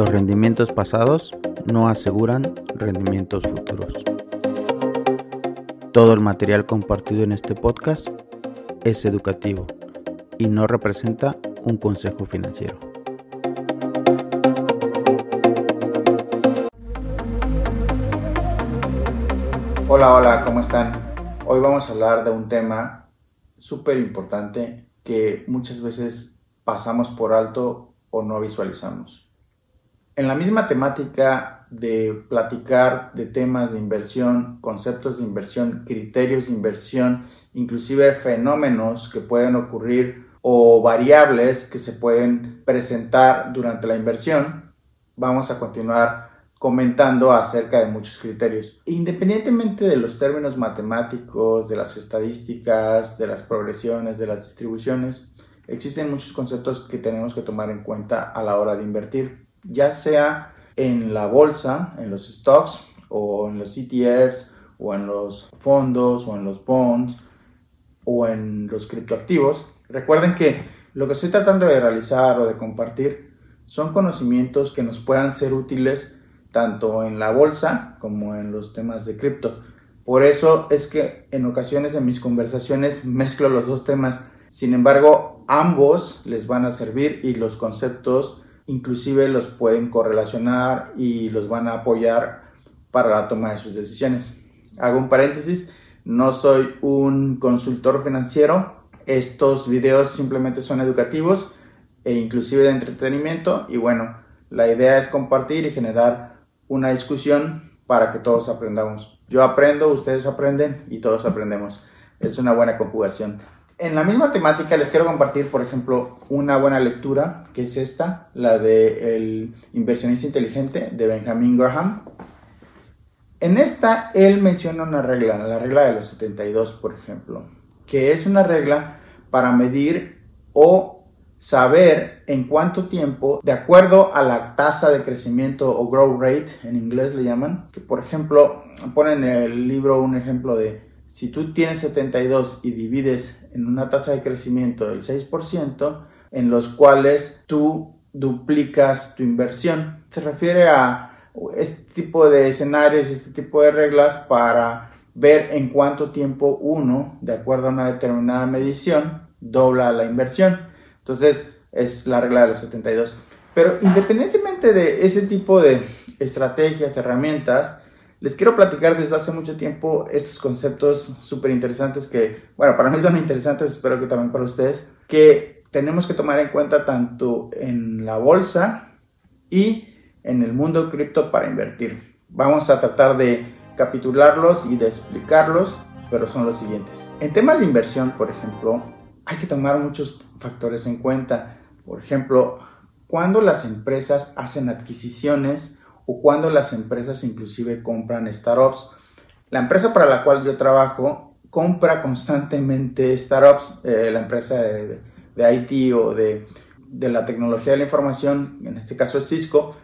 Los rendimientos pasados no aseguran rendimientos futuros. Todo el material compartido en este podcast es educativo y no representa un consejo financiero. Hola, hola, ¿cómo están? Hoy vamos a hablar de un tema súper importante que muchas veces pasamos por alto o no visualizamos. En la misma temática de platicar de temas de inversión, conceptos de inversión, criterios de inversión, inclusive fenómenos que pueden ocurrir o variables que se pueden presentar durante la inversión, vamos a continuar comentando acerca de muchos criterios. Independientemente de los términos matemáticos, de las estadísticas, de las progresiones, de las distribuciones, existen muchos conceptos que tenemos que tomar en cuenta a la hora de invertir ya sea en la bolsa, en los stocks o en los ETFs o en los fondos o en los bonds o en los criptoactivos. Recuerden que lo que estoy tratando de realizar o de compartir son conocimientos que nos puedan ser útiles tanto en la bolsa como en los temas de cripto. Por eso es que en ocasiones en mis conversaciones mezclo los dos temas. Sin embargo, ambos les van a servir y los conceptos inclusive los pueden correlacionar y los van a apoyar para la toma de sus decisiones. Hago un paréntesis, no soy un consultor financiero, estos videos simplemente son educativos e inclusive de entretenimiento y bueno, la idea es compartir y generar una discusión para que todos aprendamos. Yo aprendo, ustedes aprenden y todos aprendemos. Es una buena conjugación. En la misma temática les quiero compartir, por ejemplo, una buena lectura, que es esta, la de El inversionista inteligente de Benjamin Graham. En esta él menciona una regla, la regla de los 72, por ejemplo, que es una regla para medir o saber en cuánto tiempo, de acuerdo a la tasa de crecimiento o growth rate, en inglés le llaman, que por ejemplo, ponen en el libro un ejemplo de si tú tienes 72 y divides en una tasa de crecimiento del 6%, en los cuales tú duplicas tu inversión. Se refiere a este tipo de escenarios, este tipo de reglas para ver en cuánto tiempo uno, de acuerdo a una determinada medición, dobla la inversión. Entonces, es la regla de los 72. Pero independientemente de ese tipo de estrategias, herramientas, les quiero platicar desde hace mucho tiempo estos conceptos súper interesantes que, bueno, para mí son interesantes, espero que también para ustedes, que tenemos que tomar en cuenta tanto en la bolsa y en el mundo cripto para invertir. Vamos a tratar de capitularlos y de explicarlos, pero son los siguientes. En temas de inversión, por ejemplo, hay que tomar muchos factores en cuenta. Por ejemplo, cuando las empresas hacen adquisiciones, o cuando las empresas inclusive compran startups. La empresa para la cual yo trabajo compra constantemente startups, eh, la empresa de, IT o de, de la tecnología de la información, en este caso es Cisco,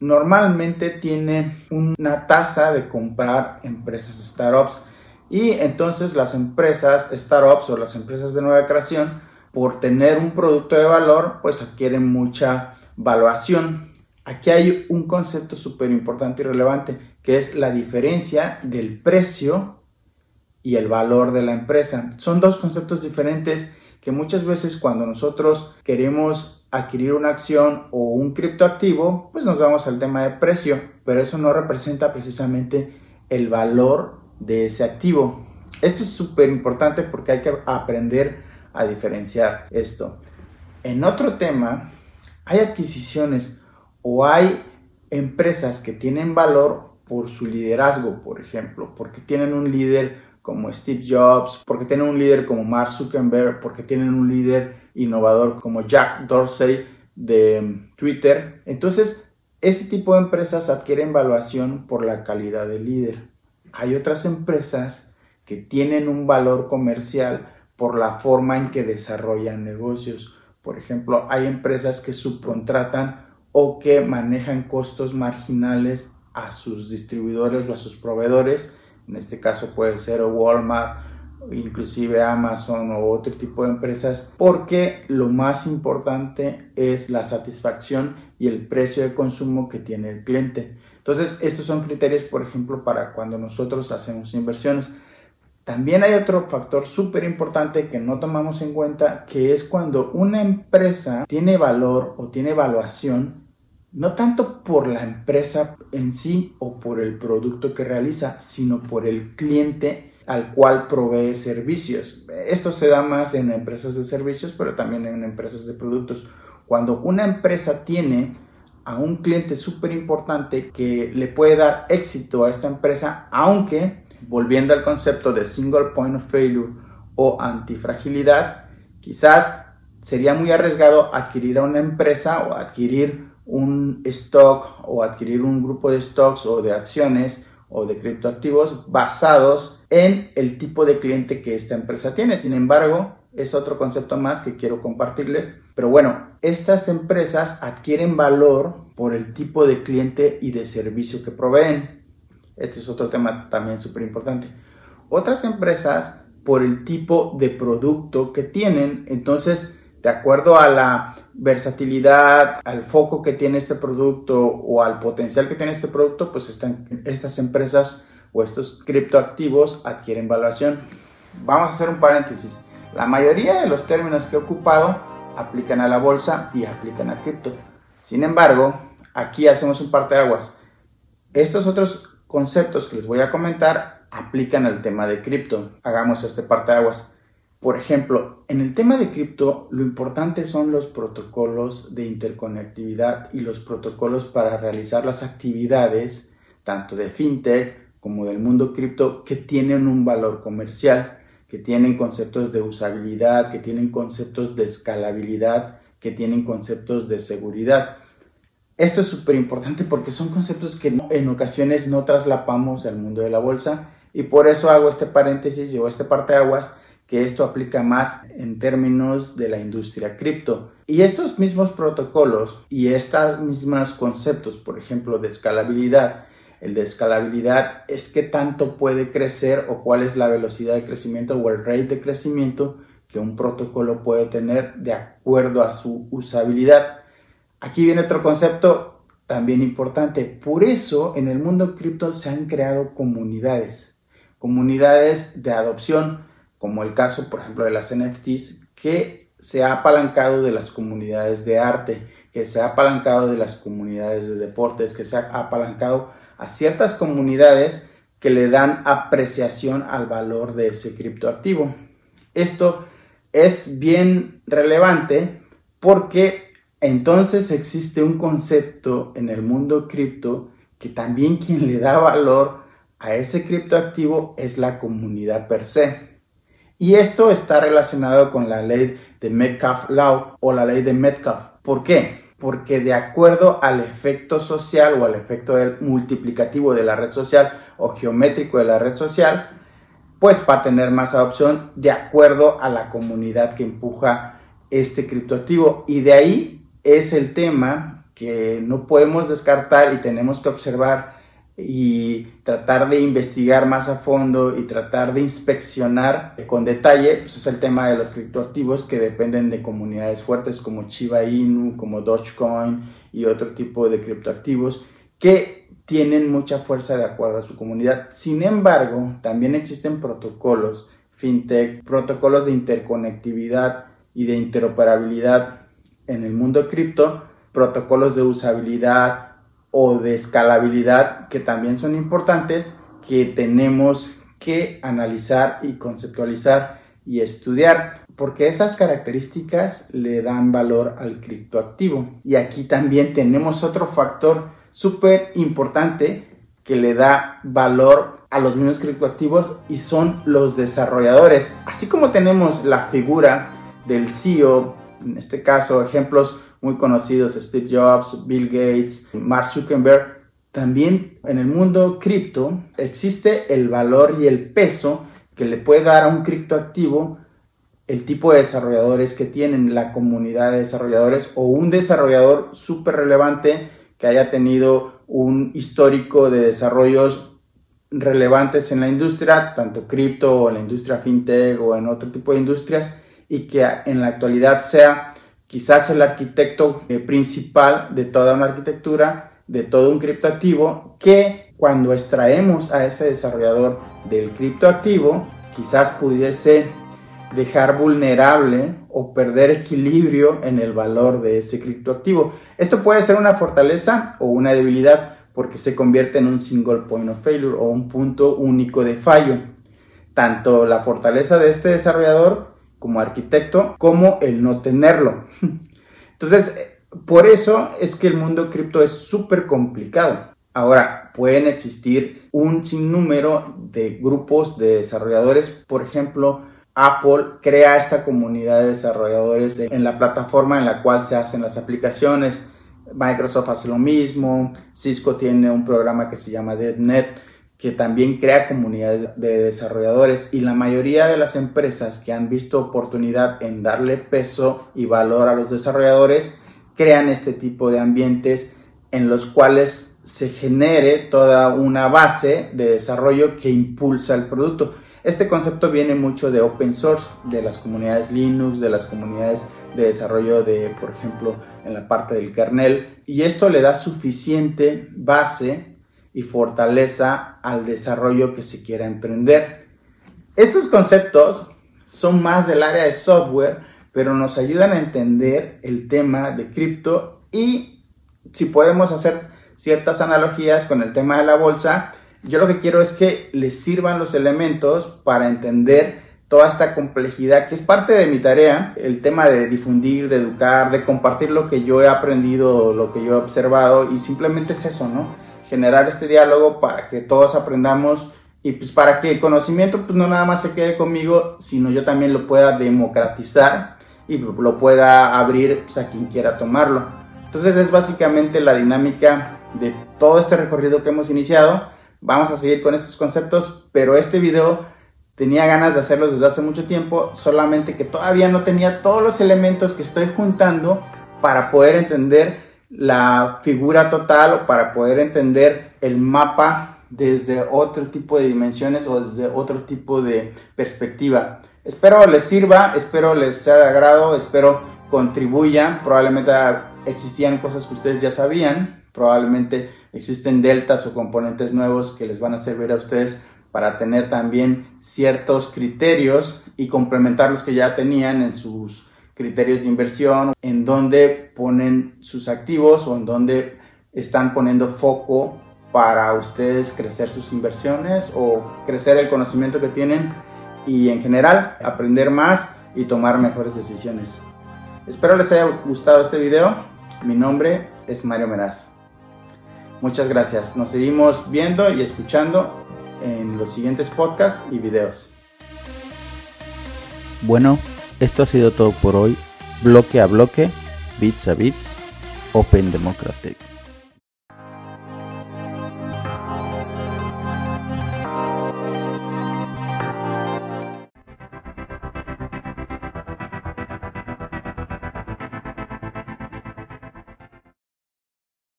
normalmente tiene una tasa de comprar empresas startups y entonces las empresas startups o las empresas de nueva creación por tener un producto de valor pues adquieren mucha valuación aquí hay un concepto súper importante y relevante, que es la diferencia del precio y el valor de la empresa. Son dos conceptos diferentes que muchas veces cuando nosotros queremos adquirir una acción o un criptoactivo, pues nos vamos al tema de precio, pero eso no representa precisamente el valor de ese activo. Esto es súper importante porque hay que aprender a diferenciar esto. En otro tema, hay adquisiciones o hay empresas que tienen valor por su liderazgo, por ejemplo, porque tienen un líder como Steve Jobs, porque tienen un líder como Mark Zuckerberg, porque tienen un líder innovador como Jack Dorsey, de Twitter. Entonces, ese tipo de empresas adquieren valuación por la calidad del líder. Hay otras empresas que tienen un valor comercial por la forma en que desarrollan negocios. Por ejemplo, hay empresas que subcontratan o que manejan costos marginales a sus distribuidores o a sus proveedores. En este caso puede ser Walmart, inclusive Amazon o otro tipo de empresas, porque lo más importante es la satisfacción y el precio de consumo que tiene el cliente. Entonces, estos son criterios, por ejemplo, para cuando nosotros hacemos inversiones. También hay otro factor súper importante que no tomamos en cuenta, que es cuando una empresa tiene valor o tiene evaluación, no tanto por la empresa en sí o por el producto que realiza, sino por el cliente al cual provee servicios. Esto se da más en empresas de servicios, pero también en empresas de productos. Cuando una empresa tiene a un cliente súper importante que le puede dar éxito a esta empresa, aunque, volviendo al concepto de single point of failure o antifragilidad, quizás sería muy arriesgado adquirir a una empresa o adquirir un stock o adquirir un grupo de stocks o de acciones o de criptoactivos basados en el tipo de cliente que esta empresa tiene. Sin embargo, es otro concepto más que quiero compartirles. Pero bueno, estas empresas adquieren valor por el tipo de cliente y de servicio que proveen. Este es otro tema también súper importante. Otras empresas por el tipo de producto que tienen. Entonces, de acuerdo a la versatilidad, al foco que tiene este producto o al potencial que tiene este producto, pues están, estas empresas o estos criptoactivos adquieren valuación. Vamos a hacer un paréntesis. La mayoría de los términos que he ocupado aplican a la bolsa y aplican a cripto. Sin embargo, aquí hacemos un parte de aguas. Estos otros conceptos que les voy a comentar aplican al tema de cripto. Hagamos este parte de aguas. Por ejemplo, en el tema de cripto, lo importante son los protocolos de interconectividad y los protocolos para realizar las actividades, tanto de fintech como del mundo cripto, que tienen un valor comercial, que tienen conceptos de usabilidad, que tienen conceptos de escalabilidad, que tienen conceptos de seguridad. Esto es súper importante porque son conceptos que en ocasiones no traslapamos al mundo de la bolsa y por eso hago este paréntesis o este parte de aguas que esto aplica más en términos de la industria cripto. Y estos mismos protocolos y estos mismos conceptos, por ejemplo, de escalabilidad, el de escalabilidad es qué tanto puede crecer o cuál es la velocidad de crecimiento o el rate de crecimiento que un protocolo puede tener de acuerdo a su usabilidad. Aquí viene otro concepto también importante. Por eso en el mundo cripto se han creado comunidades, comunidades de adopción como el caso, por ejemplo, de las NFTs, que se ha apalancado de las comunidades de arte, que se ha apalancado de las comunidades de deportes, que se ha apalancado a ciertas comunidades que le dan apreciación al valor de ese criptoactivo. Esto es bien relevante porque entonces existe un concepto en el mundo cripto que también quien le da valor a ese criptoactivo es la comunidad per se. Y esto está relacionado con la ley de Metcalf Law o la ley de Metcalf. ¿Por qué? Porque de acuerdo al efecto social o al efecto multiplicativo de la red social o geométrico de la red social, pues va a tener más adopción de acuerdo a la comunidad que empuja este criptoactivo. Y de ahí es el tema que no podemos descartar y tenemos que observar y tratar de investigar más a fondo y tratar de inspeccionar con detalle, pues es el tema de los criptoactivos que dependen de comunidades fuertes como Chiba Inu, como Dogecoin y otro tipo de criptoactivos que tienen mucha fuerza de acuerdo a su comunidad. Sin embargo, también existen protocolos fintech, protocolos de interconectividad y de interoperabilidad en el mundo cripto, protocolos de usabilidad, o de escalabilidad que también son importantes que tenemos que analizar y conceptualizar y estudiar porque esas características le dan valor al criptoactivo y aquí también tenemos otro factor súper importante que le da valor a los mismos criptoactivos y son los desarrolladores. Así como tenemos la figura del CEO en este caso ejemplos muy conocidos, Steve Jobs, Bill Gates, Mark Zuckerberg, también en el mundo cripto existe el valor y el peso que le puede dar a un criptoactivo el tipo de desarrolladores que tienen la comunidad de desarrolladores o un desarrollador súper relevante que haya tenido un histórico de desarrollos relevantes en la industria, tanto cripto o en la industria fintech o en otro tipo de industrias, y que en la actualidad sea quizás el arquitecto eh, principal de toda una arquitectura, de todo un criptoactivo, que cuando extraemos a ese desarrollador del criptoactivo, quizás pudiese dejar vulnerable o perder equilibrio en el valor de ese criptoactivo. Esto puede ser una fortaleza o una debilidad porque se convierte en un single point of failure o un punto único de fallo. Tanto la fortaleza de este desarrollador como arquitecto como el no tenerlo. Entonces, por eso es que el mundo cripto es súper complicado. Ahora, pueden existir un sinnúmero de grupos de desarrolladores, por ejemplo, Apple crea esta comunidad de desarrolladores en la plataforma en la cual se hacen las aplicaciones. Microsoft hace lo mismo. Cisco tiene un programa que se llama DevNet que también crea comunidades de desarrolladores y la mayoría de las empresas que han visto oportunidad en darle peso y valor a los desarrolladores crean este tipo de ambientes en los cuales se genere toda una base de desarrollo que impulsa el producto. Este concepto viene mucho de open source, de las comunidades Linux, de las comunidades de desarrollo de, por ejemplo, en la parte del kernel, y esto le da suficiente base y fortaleza al desarrollo que se quiera emprender. Estos conceptos son más del área de software, pero nos ayudan a entender el tema de cripto y si podemos hacer ciertas analogías con el tema de la bolsa, yo lo que quiero es que les sirvan los elementos para entender toda esta complejidad que es parte de mi tarea, el tema de difundir, de educar, de compartir lo que yo he aprendido, lo que yo he observado y simplemente es eso, ¿no? Generar este diálogo para que todos aprendamos y pues para que el conocimiento pues no nada más se quede conmigo, sino yo también lo pueda democratizar y lo pueda abrir pues, a quien quiera tomarlo. Entonces es básicamente la dinámica de todo este recorrido que hemos iniciado Vamos a seguir con estos conceptos, pero este video tenía ganas de hacerlos desde hace mucho tiempo, solamente que todavía no tenía todos los elementos que estoy juntando para poder entender la figura total para poder entender el mapa desde otro tipo de dimensiones o desde otro tipo de perspectiva. Espero les sirva, espero les sea de agrado, espero contribuyan. Probablemente existían cosas que ustedes ya sabían, probablemente existen deltas o componentes nuevos que les van a servir a ustedes para tener también ciertos criterios y complementar los que ya tenían en sus criterios de inversión, en donde ponen sus activos o en donde están poniendo foco para ustedes crecer sus inversiones o crecer el conocimiento que tienen y en general aprender más y tomar mejores decisiones. Espero les haya gustado este video. Mi nombre es Mario Meraz. Muchas gracias. Nos seguimos viendo y escuchando en los siguientes podcasts y videos. Bueno, esto ha sido todo por hoy. Bloque a bloque, bits a bits, Open Democratic.